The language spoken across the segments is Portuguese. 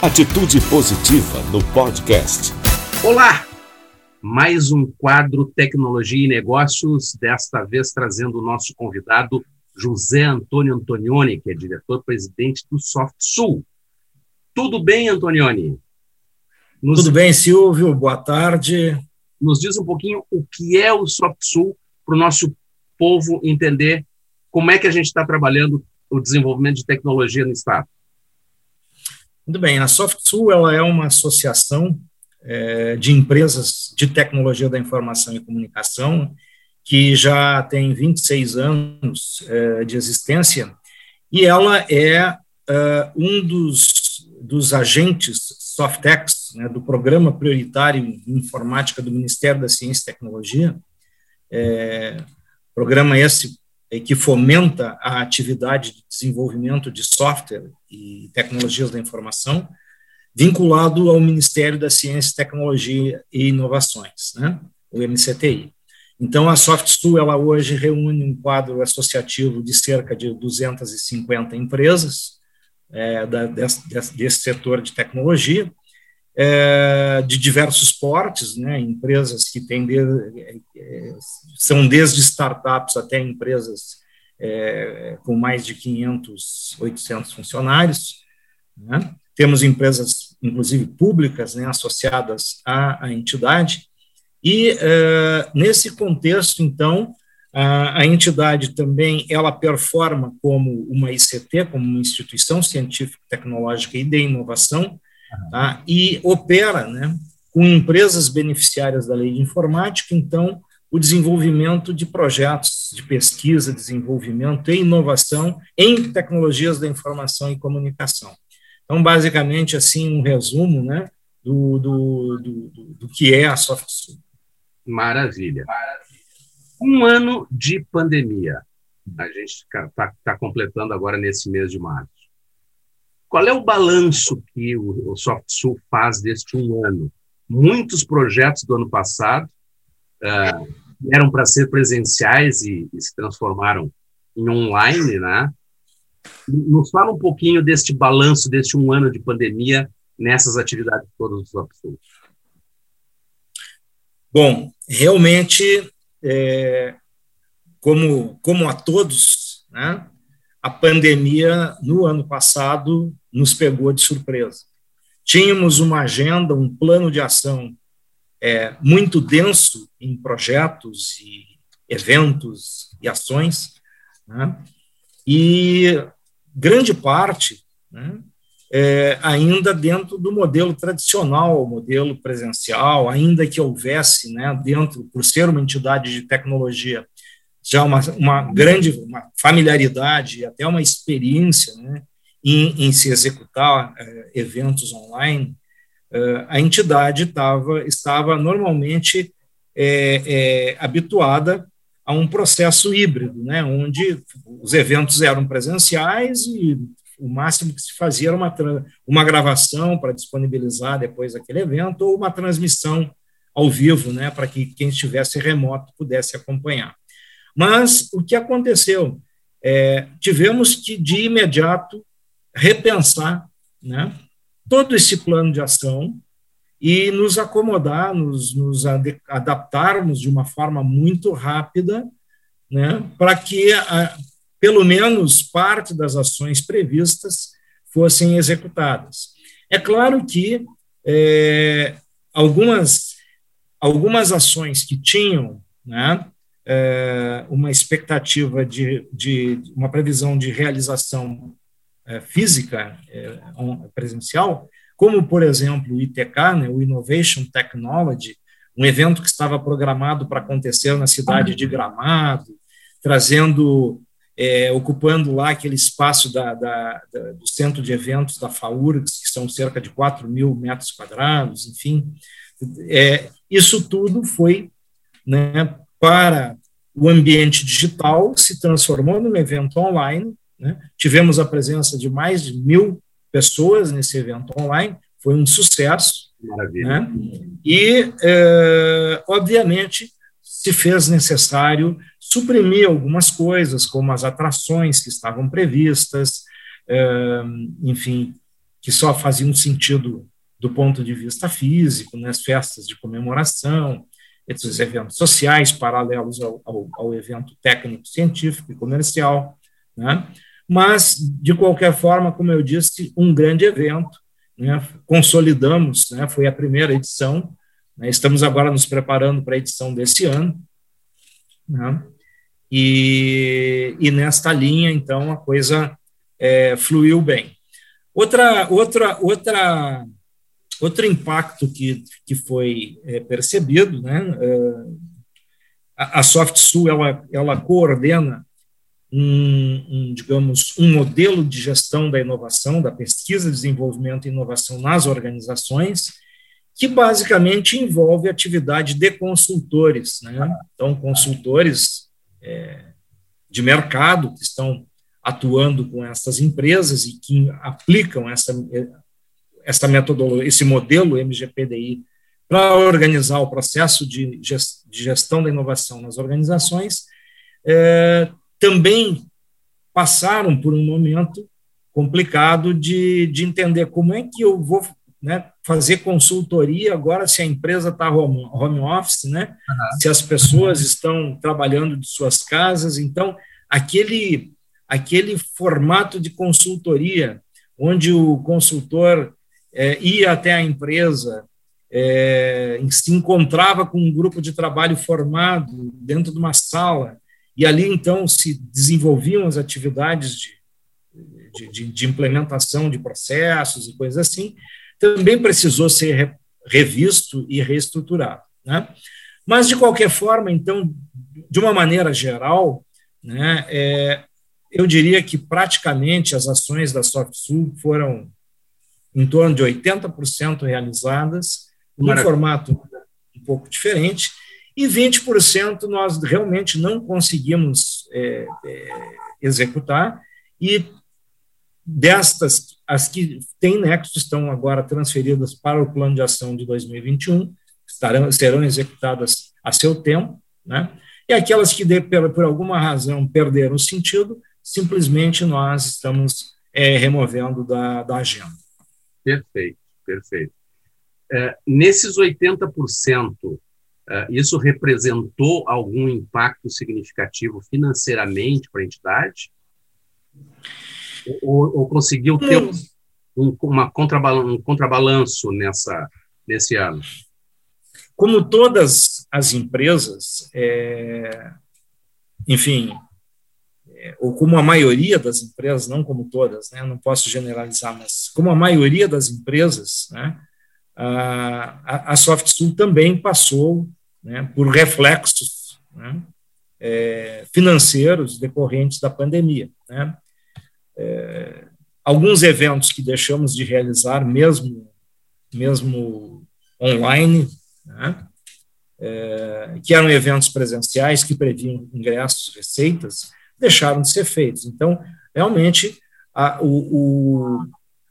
Atitude Positiva no podcast. Olá! Mais um quadro Tecnologia e Negócios, desta vez trazendo o nosso convidado José Antônio Antonioni, que é diretor-presidente do SoftSul. Tudo bem, Antonioni? Nos... Tudo bem, Silvio, boa tarde. Nos diz um pouquinho o que é o SoftSul para o nosso povo entender como é que a gente está trabalhando o desenvolvimento de tecnologia no Estado. Muito bem, a SoftSul ela é uma associação é, de empresas de tecnologia da informação e comunicação que já tem 26 anos é, de existência e ela é, é um dos, dos agentes Softex, né, do Programa Prioritário em Informática do Ministério da Ciência e Tecnologia, é, programa esse que fomenta a atividade de desenvolvimento de software e tecnologias da informação, vinculado ao Ministério da Ciência, Tecnologia e Inovações, né, o MCTI. Então, a SoftStool, ela hoje reúne um quadro associativo de cerca de 250 empresas é, da, desse, desse setor de tecnologia, é, de diversos portes, né, empresas que têm de, é, são desde startups até empresas é, com mais de 500, 800 funcionários. Né? Temos empresas, inclusive públicas, né, associadas à, à entidade. E é, nesse contexto, então, a, a, entidade também ela performa como uma ICT, como uma instituição científica, tecnológica e de inovação, tá? e opera né, com empresas beneficiárias da lei de informática, então, o desenvolvimento de projetos de pesquisa, desenvolvimento e inovação em tecnologias da informação e comunicação. Então, basicamente, assim, um resumo né, do, do, do, do que é a SoftSul. Maravilha. Um ano de pandemia. A gente está tá completando agora nesse mês de março. Qual é o balanço que o, SoftSul faz deste um ano? Muitos projetos do ano passado uh, eram para ser presenciais e, e, se transformaram em online, né? Nos fala um pouquinho deste balanço deste um ano de pandemia nessas atividades todas do SoftSul. Bom, realmente, é, como, como a todos, né, a pandemia no ano passado nos pegou de surpresa. Tínhamos uma agenda, um plano de ação é, muito denso em projetos e eventos e ações, né? e grande parte né, é, ainda dentro do modelo tradicional, modelo presencial, ainda que houvesse né, dentro, por ser uma entidade de tecnologia, já uma, uma grande uma familiaridade, até uma experiência né, em, em se executar é, eventos online, é, a entidade tava, estava normalmente é, é, habituada a um processo híbrido, né, onde os eventos eram presenciais e o máximo que se fazia era uma, uma gravação para disponibilizar depois aquele evento ou uma transmissão ao vivo, né, para que quem estivesse remoto pudesse acompanhar. Mas o que aconteceu? É, tivemos que, de imediato, repensar né, todo esse plano de ação e nos acomodar, nos, nos adaptarmos de uma forma muito rápida, né, para que, a, pelo menos, parte das ações previstas fossem executadas. É claro que é, algumas, algumas ações que tinham né, é, uma expectativa de, de uma previsão de realização é, física é, presencial, como, por exemplo, o ITK, né, o Innovation Technology, um evento que estava programado para acontecer na cidade de Gramado, trazendo, é, ocupando lá aquele espaço da, da, da, do centro de eventos da FAURGS, que são cerca de 4 mil metros quadrados, enfim. É, isso tudo foi né, para o ambiente digital, se transformou num evento online. Né? Tivemos a presença de mais de mil pessoas nesse evento online, foi um sucesso. Maravilha. Né? E, é, obviamente, se fez necessário suprimir algumas coisas, como as atrações que estavam previstas, é, enfim, que só faziam sentido do ponto de vista físico, nas né, festas de comemoração, esses eventos sociais paralelos ao, ao, ao evento técnico, científico e comercial, né? mas, de qualquer forma, como eu disse, um grande evento, né? consolidamos, né? foi a primeira edição, né? estamos agora nos preparando para a edição desse ano, né? e, e nesta linha, então, a coisa é, fluiu bem. Outra, outra, outra Outro impacto que, que foi é, percebido, né, é, a, a SoftSul ela, ela coordena um, um, digamos, um modelo de gestão da inovação, da pesquisa, desenvolvimento e inovação nas organizações, que basicamente envolve atividade de consultores, né? Então, consultores é, de mercado que estão atuando com essas empresas e que aplicam essa essa metodologia, esse modelo MGPDI para organizar o processo de gestão da inovação nas organizações, é, também passaram por um momento complicado de, de entender como é que eu vou né, fazer consultoria agora se a empresa está home, home office, né, uhum. se as pessoas estão trabalhando de suas casas. Então, aquele, aquele formato de consultoria, onde o consultor é, ia até a empresa, é, se encontrava com um grupo de trabalho formado dentro de uma sala, e ali então se desenvolviam as atividades de, de, de implementação de processos e coisas assim, também precisou ser revisto e reestruturado. Né? Mas, de qualquer forma, então, de uma maneira geral, né, é, eu diria que praticamente as ações da SoftSul foram em torno de 80% realizadas, num formato um pouco diferente, e 20% nós realmente não conseguimos é, é, executar, e destas, as que têm nexo estão agora transferidas para o plano de ação de 2021, estarão, serão executadas a seu tempo, né? e aquelas que, de, por, por alguma razão, perderam o sentido, simplesmente nós estamos é, removendo da, da agenda. Perfeito, perfeito. É, nesses 80%, é, isso representou algum impacto significativo financeiramente para a entidade? Ou, ou conseguiu ter um, um, uma um contrabalanço nessa, nesse ano? Como todas as empresas, é, enfim, ou como a maioria das empresas, não como todas, né, não posso generalizar, mas como a maioria das empresas, né, a, a SoftSul também passou né, por reflexos né, é, financeiros decorrentes da pandemia. Né. É, alguns eventos que deixamos de realizar, mesmo, mesmo online, né, é, que eram eventos presenciais que previam ingressos, receitas, deixaram de ser feitos. Então, realmente, a, o, o,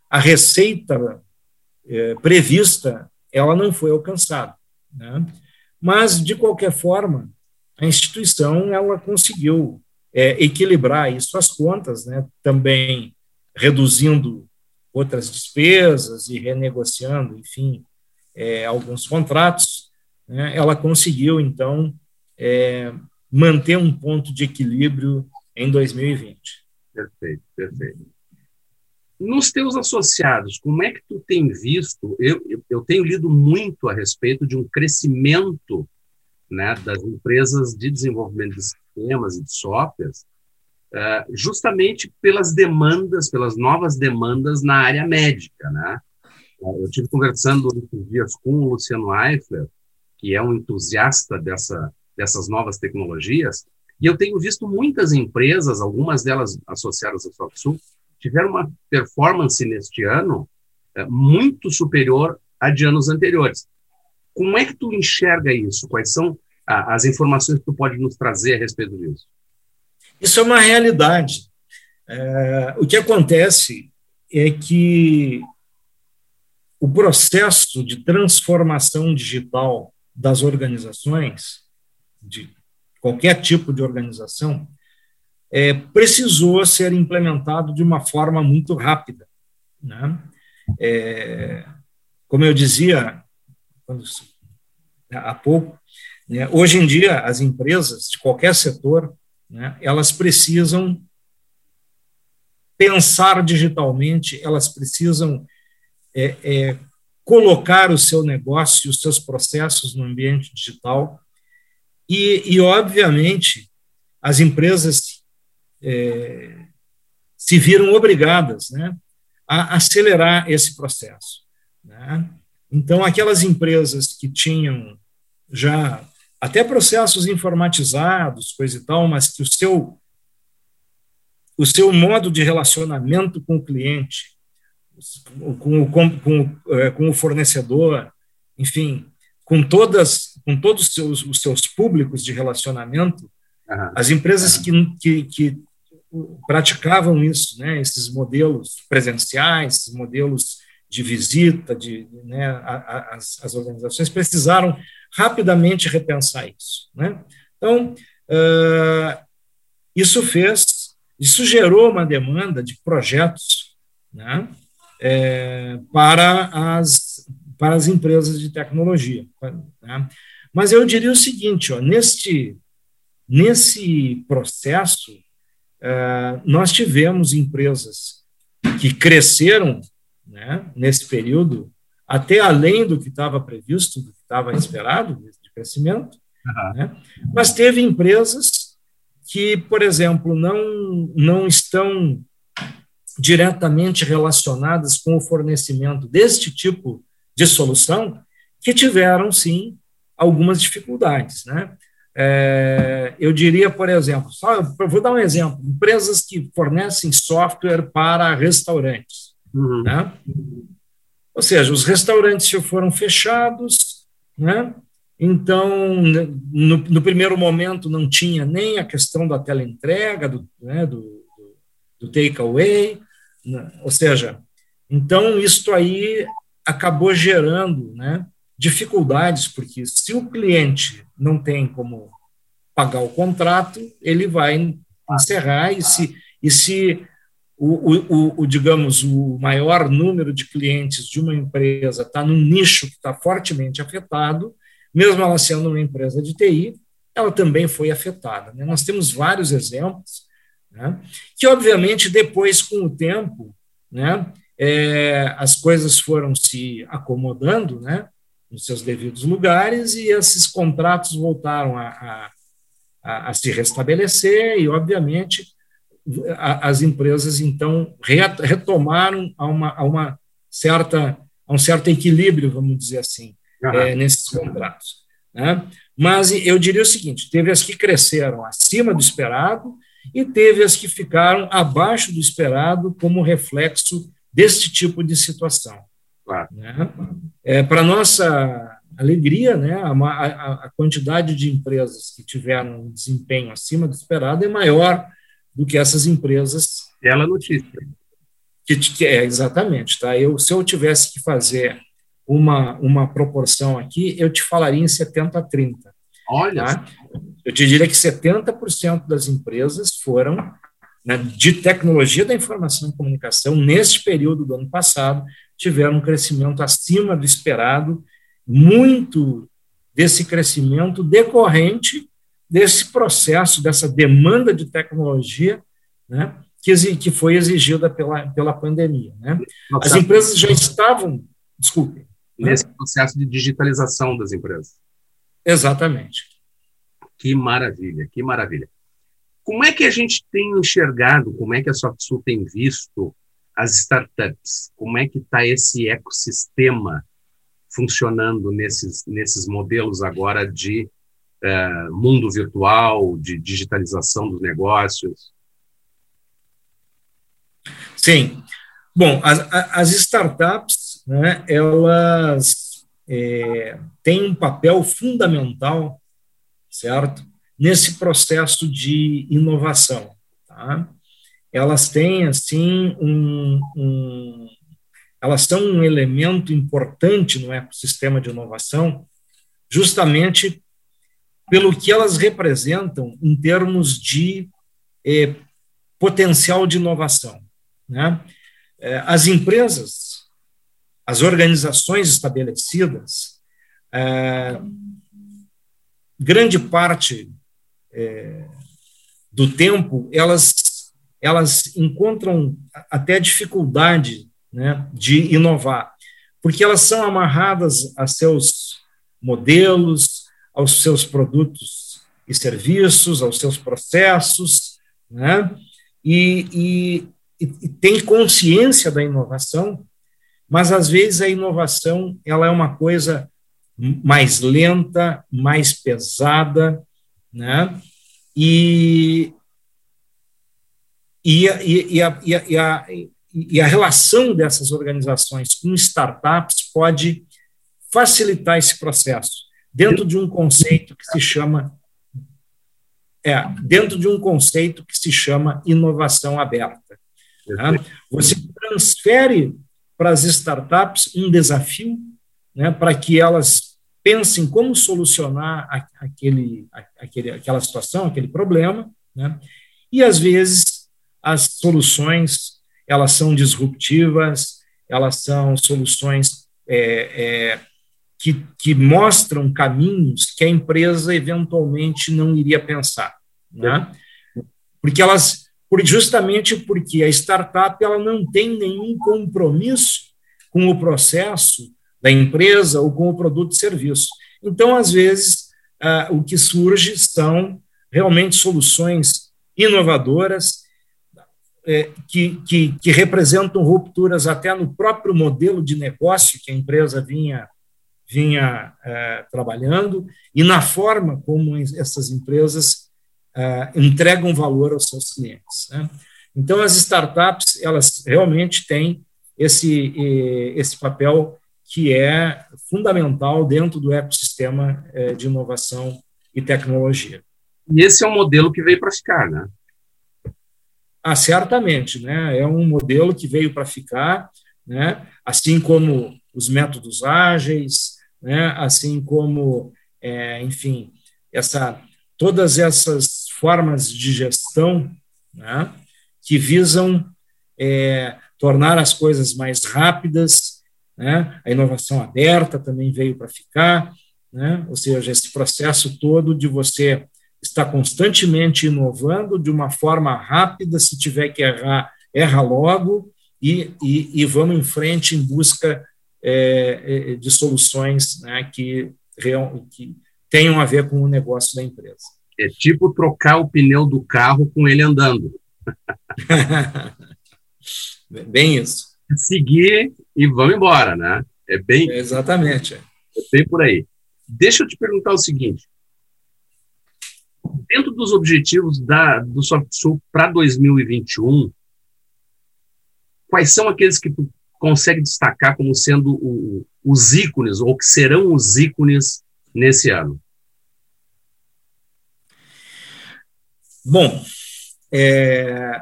a receita é, prevista, ela não foi alcançada. Né? Mas, de qualquer forma, a instituição ela conseguiu é, equilibrar isso as contas, né? também reduzindo outras despesas e renegociando, enfim, é, alguns contratos, né? ela conseguiu, então, é, manter um ponto de equilíbrio em 2020. Perfeito, perfeito. Nos teus associados, como é que tu tem visto? Eu, eu, eu tenho lido muito a respeito de um crescimento né, das empresas de desenvolvimento de sistemas e de softwares, uh, justamente pelas demandas, pelas novas demandas na área médica, né? Eu tive conversando esses dias com o Luciano Eifler, que é um entusiasta dessa, dessas novas tecnologias, e eu tenho visto muitas empresas, algumas delas associadas ao SoftSul, tiveram uma performance neste ano é, muito superior a de anos anteriores. Como é que tu enxerga isso? Quais são ah, as informações que tu pode nos trazer a respeito disso? Isso é uma realidade. É, o que acontece é que o processo de transformação digital das organizações, de qualquer tipo de organização, é, precisou ser implementado de uma forma muito rápida. Né? é, como eu dizia quando, há pouco, né, hoje em dia as empresas de qualquer setor, né, elas precisam pensar digitalmente, elas precisam é, é, colocar o seu negócio, os seus processos no ambiente digital e, e obviamente, as empresas é, se viram obrigadas né, a acelerar esse processo. Né? Então, aquelas empresas que tinham já até processos informatizados, coisa e tal, mas que o seu o seu modo de relacionamento com o cliente, com, com, com, é, com o fornecedor, enfim, com todas com todos os seus, os seus públicos de relacionamento, uhum. as empresas que, que, que, praticavam isso, né, esses modelos presenciais, esses modelos de visita, de, né, a, a, as, as, organizações precisaram rapidamente repensar isso. Né? Então, uh, isso fez, isso gerou uma demanda de projetos né, é, para, as, para as empresas de tecnologia. Né? Mas eu diria o seguinte, ó, neste, nesse processo, uh, nós tivemos empresas que cresceram né, nesse período, até além do que estava previsto, do que estava esperado de crescimento, uhum. né, mas teve empresas que, por exemplo, não, não estão diretamente relacionadas com o fornecimento deste tipo de solução, que tiveram, sim, algumas dificuldades. Né? É, eu diria, por exemplo, só, vou dar um exemplo: empresas que fornecem software para restaurantes. Uhum. Né? Ou seja, os restaurantes já foram fechados, né? então, no, no, primeiro momento, não tinha nem a questão da teleentrega, do, né, do, do takeaway, né? ou seja, então, isso aí acabou gerando né, dificuldades, porque se o cliente não tem como pagar o contrato, ele vai encerrar e se, e se o, o, o, digamos, o maior número de clientes de uma empresa está num nicho que está fortemente afetado, mesmo ela sendo uma empresa de TI, ela também foi afetada. Né? Nós temos vários exemplos, né? que obviamente depois, com o tempo, né, é, as coisas foram se acomodando, né, nos seus devidos lugares e esses contratos voltaram a, a, a, a se restabelecer e, obviamente, as empresas, então, retomaram a uma, a uma certa, a um certo equilíbrio, vamos dizer assim, uhum. é, nesses contratos. Né? Mas eu diria o seguinte: teve as que cresceram acima do esperado e teve as que ficaram abaixo do esperado como reflexo deste tipo de situação. Claro. Né? É, Para nossa alegria, né, a, a, a, quantidade de empresas que tiveram um desempenho acima do esperado é maior do que essas empresas. Ela notícia. Que, que é, exatamente. Tá? Eu, se eu tivesse que fazer uma, uma proporção aqui, eu te falaria em 70 a 30. Olha! Tá? Eu te diria que 70% das empresas foram né, de tecnologia da informação e comunicação, neste período do ano passado, tiveram um crescimento acima do esperado, muito desse crescimento decorrente desse processo, dessa demanda de tecnologia, né, que, que foi exigida pela, pela pandemia. Né? As empresas já estavam, desculpe. Né? Nesse né? processo de digitalização das empresas. Exatamente. Que maravilha, que maravilha. Como é que a gente tem enxergado, como é que a SoftSul tem visto as startups? Como é que está esse ecossistema funcionando nesses, nesses modelos agora de uh, mundo virtual, de digitalização dos negócios? Sim. Bom, as, as startups, né, elas é, têm um papel fundamental, certo? Nesse processo de inovação. Tá? Elas têm, assim, um, um, elas são um elemento importante no ecossistema de inovação, justamente pelo que elas representam em termos de eh, potencial de inovação. Né? Eh, as empresas, as organizações estabelecidas, é, grande parte é, do tempo, elas, elas encontram até dificuldade né, de inovar, porque elas são amarradas a seus modelos, aos seus produtos e serviços, aos seus processos, né, e, e, e tem consciência da inovação, mas às vezes a inovação ela é uma coisa mais lenta, mais pesada, né? E, e, e, a, e, a, e a relação dessas organizações com startups pode facilitar esse processo dentro de um conceito que se chama é, dentro de um conceito que se chama inovação aberta. Né? Você transfere para as startups um desafio né, para que elas pensem como solucionar aquele, aquele, aquela situação, aquele problema, né, e às vezes as soluções elas são disruptivas, elas são soluções é, é, que, que mostram caminhos que a empresa eventualmente não iria pensar, né? porque elas justamente porque a startup ela não tem nenhum compromisso com o processo da empresa ou com o produto e serviço. Então, às vezes, ah, o que surge são realmente soluções inovadoras é, que, que, que, representam rupturas até no próprio modelo de negócio que a empresa vinha, vinha é, trabalhando e na forma como essas empresas é, entregam valor aos seus clientes. Né? Então, as startups, elas realmente têm esse, esse papel que é fundamental dentro do ecossistema é, de inovação e tecnologia. E esse é um modelo que veio para ficar, né? Ah, certamente, né? É um modelo que veio para ficar, né? Assim como os métodos ágeis, né? Assim como, é, enfim, essa todas essas formas de gestão, né? Que visam é, tornar as coisas mais rápidas, né? a inovação aberta também veio para ficar, né? ou seja, esse processo todo de você estar constantemente inovando de uma forma rápida, se tiver que errar, erra logo, e, e, e vamos em frente em busca é, é de soluções né, que, que tenham a ver com o negócio da empresa. É tipo trocar o pneu do carro com ele andando. Bem isso. Seguir e vamos embora, né? É bem. É exatamente. É bem por aí. Deixa eu te perguntar o seguinte: dentro dos objetivos da, do SoftSul para 2021, quais são aqueles que tu consegue destacar como sendo o, os ícones, ou que serão os ícones nesse ano? Bom, é,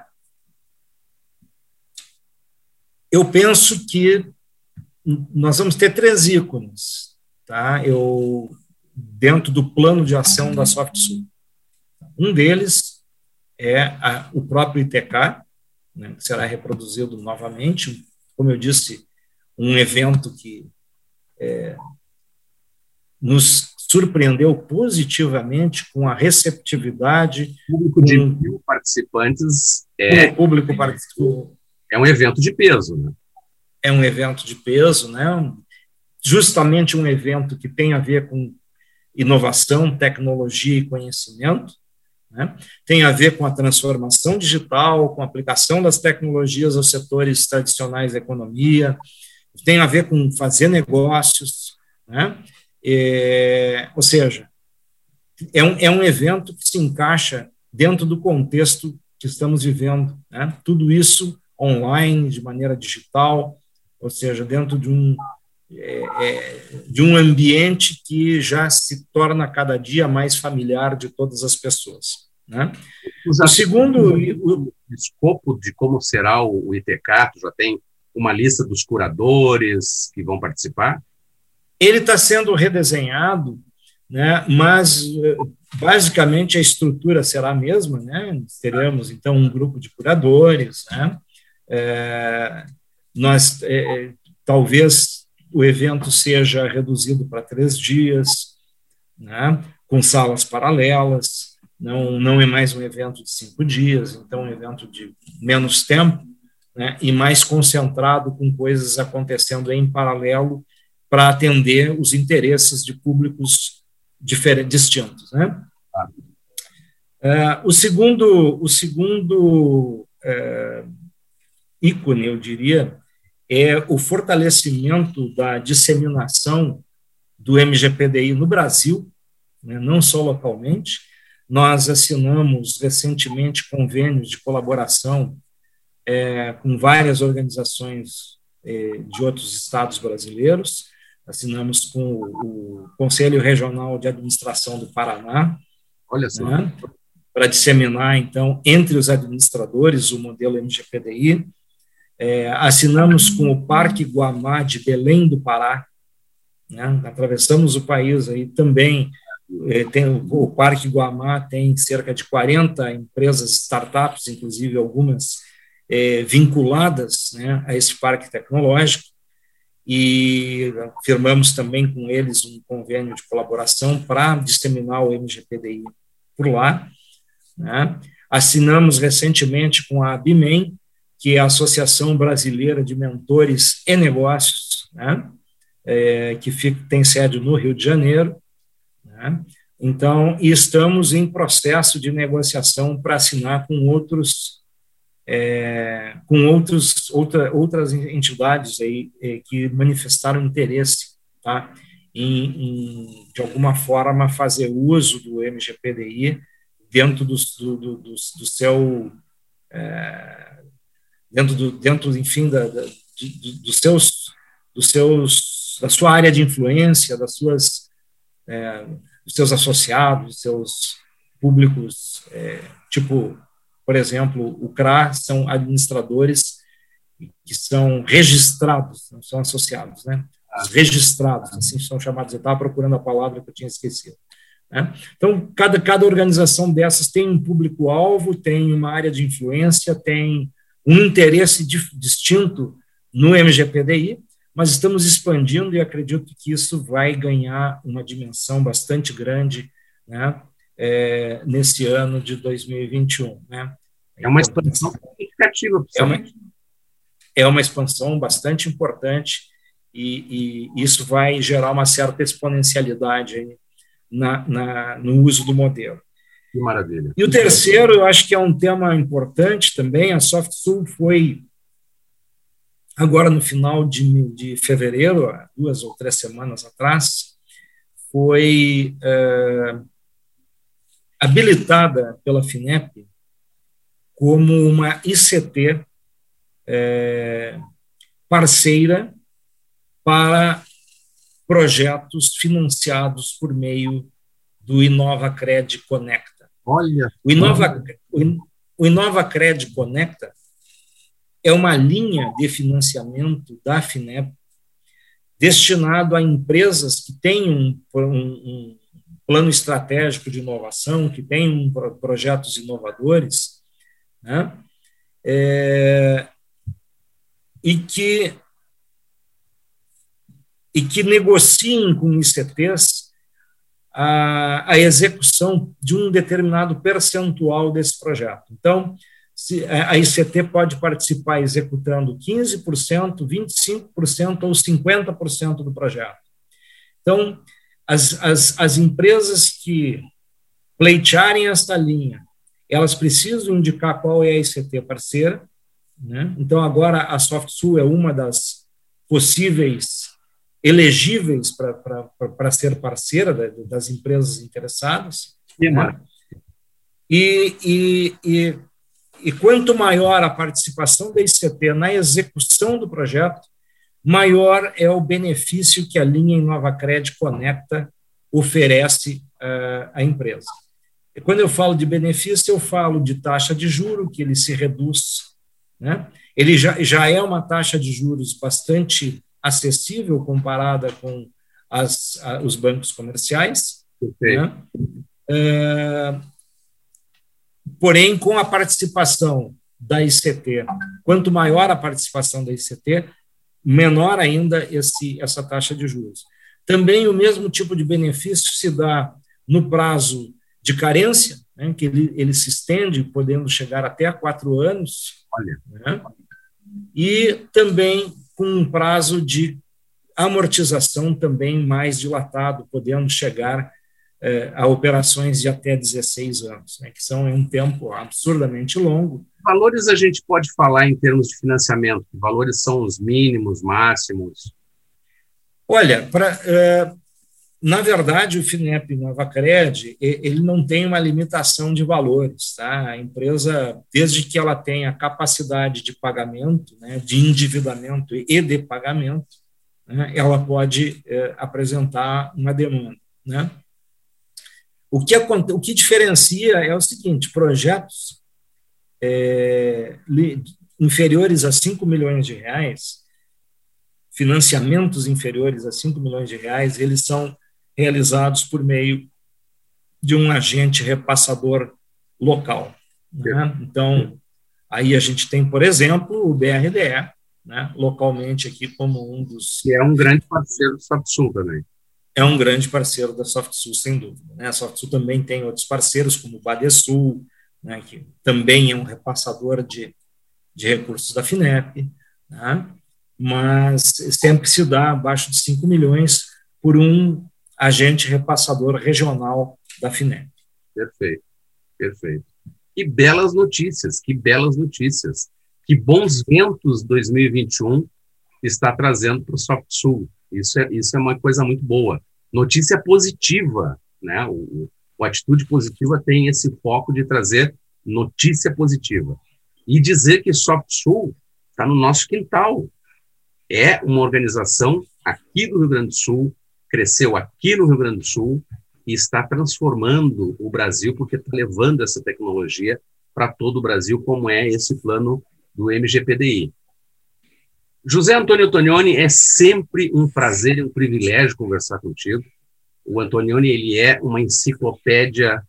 eu penso que nós vamos ter três ícones, tá? Eu dentro do plano de ação da SoftSul. Um deles é a, o próprio ITK, né, que será reproduzido novamente, como eu disse, um evento que é, nos surpreendeu positivamente com a receptividade. Público de mil participantes. É, o público participou é um evento de peso, né? É um evento de peso, né? Justamente um evento que tem a ver com inovação, tecnologia e conhecimento, né? Tem a ver com a transformação digital, com a aplicação das tecnologias aos setores tradicionais da economia, tem a ver com fazer negócios, né? É, ou seja, é um, é um evento que se encaixa dentro do contexto que estamos vivendo. Né? Tudo isso online, de maneira digital, ou seja, dentro de um, é, é, de um ambiente que já se torna cada dia mais familiar de todas as pessoas. Né? O segundo. O, escopo de como será o ITK, já tem uma lista dos curadores que vão participar? Ele está sendo redesenhado, né, mas basicamente a estrutura será a mesma. Né? Teremos, então, um grupo de curadores, né? É, nós é, talvez o evento seja reduzido para três dias, né, com salas paralelas, não, não é mais um evento de cinco dias, então um evento de menos tempo, né, e mais concentrado com coisas acontecendo em paralelo para atender os interesses de públicos diferentes, distintos. Né? Uh, o segundo, o segundo uh, ícone, eu diria, é o fortalecimento da disseminação do MGPDI no Brasil, né, não só localmente. Nós assinamos recentemente convênios de colaboração é, com várias organizações é, de outros estados brasileiros. Assinamos com o, o, Conselho Regional de Administração do Paraná. Olha só. Né, para disseminar, então, entre os administradores o modelo MGPDI. É, assinamos com o Parque Guamá de Belém do Pará, né? atravessamos o país aí também. É, tem, o Parque Guamá tem cerca de 40 empresas, startups, inclusive algumas é, vinculadas né, a esse parque tecnológico, e firmamos também com eles um convênio de colaboração para disseminar o MGPDI por lá. Né? Assinamos recentemente com a ABMEM, que é a Associação Brasileira de Mentores e Negócios, né? é, que fica, tem sede no Rio de Janeiro. Né? Então, estamos em processo de negociação para assinar com outros é, com outros, outra, outras entidades aí é, que manifestaram interesse tá, em, em, de alguma forma, fazer uso do MGPDI dentro do, do, do, do seu é, dentro do dentro enfim da, da dos seus dos seus da sua área de influência das suas é, dos seus associados dos seus públicos é, tipo por exemplo o CRA são administradores que são registrados não são associados né Os registrados assim são chamados eu estava procurando a palavra que eu tinha esquecido né? Então, cada, cada organização dessas tem um público-alvo, tem uma área de influência, tem um interesse di, distinto no MGPDI, mas estamos expandindo e acredito que isso vai ganhar uma dimensão bastante grande né, é, nesse ano de 2021. Né? É uma expansão significativa. É uma, é uma expansão bastante importante e, e, isso vai gerar uma certa exponencialidade na, na, no uso do modelo. Que maravilha. E o terceiro, eu acho que é um tema importante também, a SoftSul foi, agora no final de, de fevereiro, duas ou três semanas atrás, foi é, habilitada pela FINEP como uma ICT é, parceira para projetos financiados por meio do InovaCred Conecta. Olha. O, Inova, o InovaCred Conecta é uma linha de financiamento da FINEP destinado a empresas que têm um, um, um plano estratégico de inovação, que têm um, projetos inovadores, né? É, e que e que negociem com ICTs a, a execução de um determinado percentual desse projeto. Então, se, a ICT pode participar executando 15%, 25% ou 50% do projeto. Então, as, as, as empresas que pleitearem esta linha, elas precisam indicar qual é a ICT parceira. Né? Então, agora a SoftSul é uma das possíveis elegíveis para ser parceira das empresas interessadas. Né? E, e, e, e quanto maior a participação da ICT na execução do projeto, maior é o benefício que a linha InovaCred Conecta oferece uh, à empresa. E quando eu falo de benefício, eu falo de taxa de juro, que ele se reduz. Né? Ele já, já é uma taxa de juros bastante acessível comparada com as, a, os bancos comerciais. Né? É, porém, com a participação da ICT, quanto maior a participação da ICT, menor ainda esse, essa taxa de juros. Também o mesmo tipo de benefício se dá no prazo de carência, né, que ele, ele se estende, podendo chegar até a quatro anos, né, e também com um prazo de amortização também mais dilatado, podendo chegar eh, a operações de até 16 anos, né, que são um tempo absurdamente longo. Valores a gente pode falar em termos de financiamento, valores são os mínimos, máximos? Olha, para eh, na verdade, o FINEP Nova Cred, ele não tem uma limitação de valores. Tá? A empresa, desde que ela tenha capacidade de pagamento, né, de endividamento e de pagamento, né, ela pode é, apresentar uma demanda. Né? O, que, o que diferencia é o seguinte, projetos é, inferiores a 5 milhões de reais, financiamentos inferiores a 5 milhões de reais, eles são realizados por meio de um agente repassador local. Né? Então, aí a gente tem, por exemplo, o BRDE, né, localmente aqui como um dos... Que é um grande parceiro do SoftSul também. É um grande parceiro da SoftSul, sem dúvida. Né? A SoftSul também tem outros parceiros, como o Badesul, né, que também é um repassador de, de recursos da FINEP, né? mas sempre se dá abaixo de 5 milhões por um agente repassador regional da FINEP. Perfeito, perfeito. Que belas notícias, que belas notícias. Que bons ventos 2021 está trazendo para o SoftSul. Isso é, isso é uma coisa muito boa. Notícia positiva, né? O, o Atitude Positiva tem esse foco de trazer notícia positiva. E dizer que SoftSul está no nosso quintal. É uma organização aqui do Rio Grande do Sul, cresceu aqui no Rio Grande do Sul e está transformando o Brasil, porque está levando essa tecnologia para todo o Brasil, como é esse plano do MGPDI. José Antônio Antonioni, é sempre um prazer e um privilégio conversar contigo. O Antonioni ele é uma enciclopédia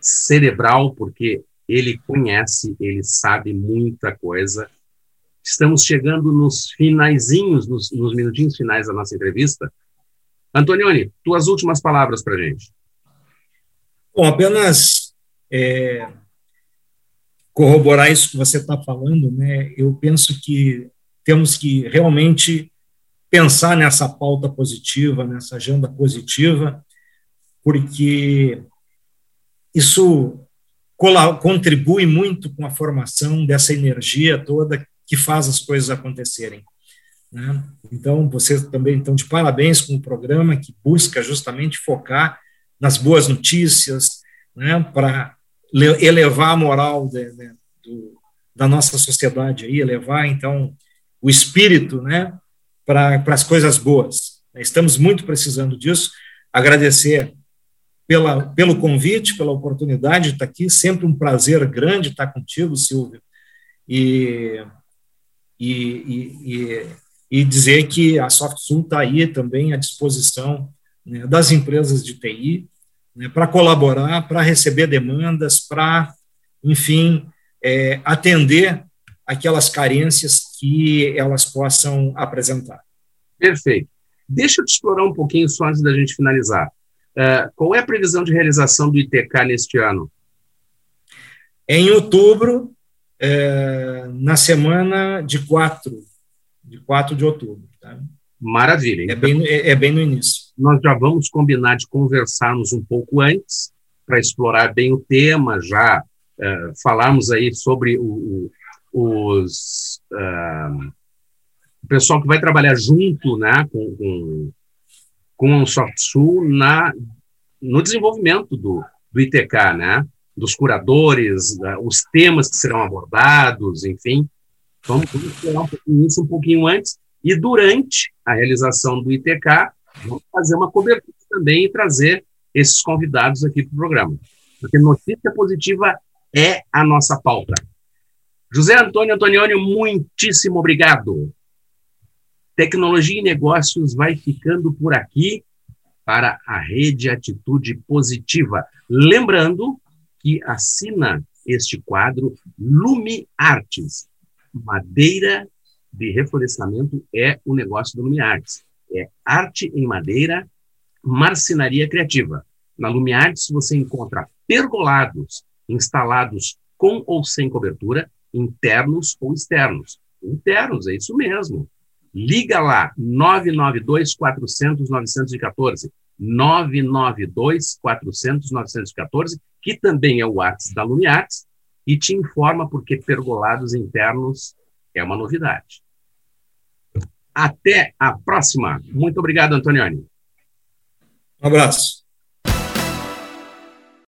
cerebral, porque ele conhece, ele sabe muita coisa. Estamos chegando nos finaizinhos, nos, nos minutinhos finais da nossa entrevista, Antonioni, tuas últimas palavras para a gente. Bom, apenas é, corroborar isso que você está falando, né? Eu penso que temos que realmente pensar nessa pauta positiva, nessa agenda positiva, porque isso contribui muito com a formação dessa energia toda que faz as coisas acontecerem. Né? Então, você também, então, de parabéns com o programa que busca justamente focar nas boas notícias, né, para elevar a moral de, de, do, da nossa sociedade, aí, elevar, então, o espírito né, para as coisas boas. Estamos muito precisando disso. Agradecer pela, pelo convite, pela oportunidade de estar aqui. Sempre um prazer grande estar contigo, Silvio. E, e, e, e dizer que a SoftSul está aí também à disposição né, das empresas de TI né, para colaborar, para receber demandas, para, enfim, é, atender aquelas carências que elas possam apresentar. Perfeito. Deixa eu te explorar um pouquinho só antes da gente finalizar. Uh, qual é a previsão de realização do ITK neste ano? Em outubro, é, na semana de 4 de 4 de outubro. Tá? Maravilha. É, então, bem, é, é, bem no início. Nós já vamos combinar de conversarmos um pouco antes, para explorar bem o tema, já uh, falarmos aí sobre o, o, os. Uh, o pessoal que vai trabalhar junto né, com, com, com o SoftSul na, no desenvolvimento do, do ITK, né? dos curadores, uh, os temas que serão abordados, enfim. Vamos, vamos esperar um pouquinho isso um pouquinho antes. E durante a realização do ITK, vamos fazer uma cobertura também e trazer esses convidados aqui para o programa. Porque notícia positiva é a nossa pauta. José Antônio Antonioni, muitíssimo obrigado. Tecnologia e Negócios vai ficando por aqui para a Rede Atitude Positiva. Lembrando que assina este quadro Lume Artes, madeira de reflorestamento é o negócio do Lumiartes. É arte em madeira, marcenaria criativa. Na Lumiartes você encontra pergolados instalados com ou sem cobertura, internos ou externos. Internos, é isso mesmo. Liga lá, 992 400 914. 992 400 914, que também é o WhatsApp da Lumiartes, e te informa porque pergolados internos é uma novidade. Até a próxima. Muito obrigado, Antonioni. Um abraço.